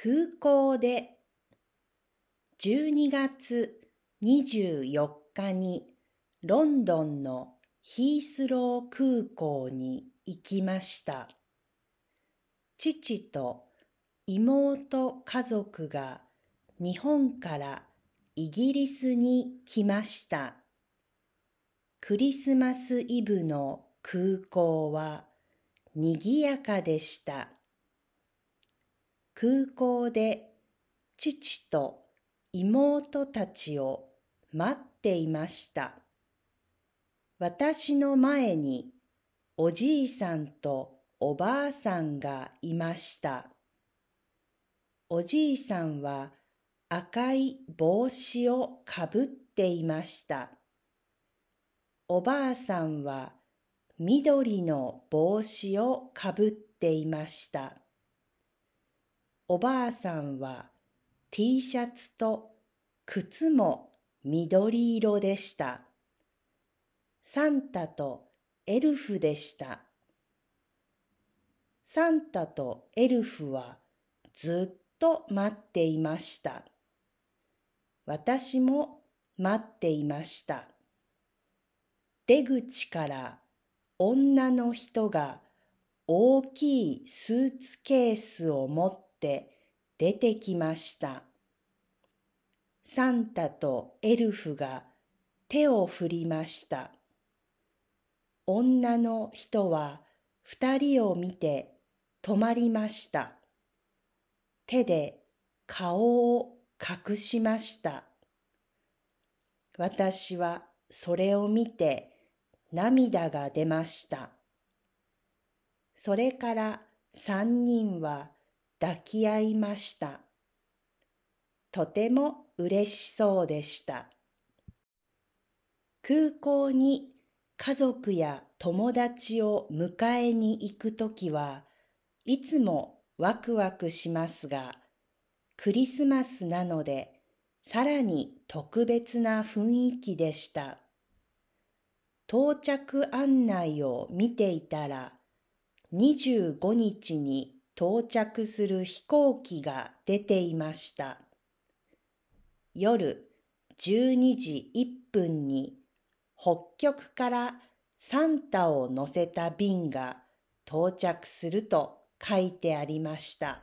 空港で12月24日にロンドンのヒースロー空港に行きました。父と妹家族が日本からイギリスに来ました。クリスマスイブの空港は賑やかでした。空港で父と妹たちを待っていました。私の前におじいさんとおばあさんがいました。おじいさんは赤い帽子をかぶっていました。おばあさんは緑の帽子をかぶっていました。おばあさんは T シャツと靴も緑色でした。サンタとエルフでした。サンタとエルフはずっと待っていました。私も待っていました。出口から女の人が大きいスーツケースを持ってって出てきました。サンタとエルフが手を振りました。女の人は二人を見て止まりました。手で顔を隠しました。私はそれを見て涙が出ました。それから三人は抱き合いました。とても嬉しそうでした。空港に家族や友達を迎えに行くときはいつもワクワクしますが、クリスマスなのでさらに特別な雰囲気でした。到着案内を見ていたら、25日に到着する飛行機が出ていました。夜12時1分に北極からサンタを乗せた便が到着すると書いてありました。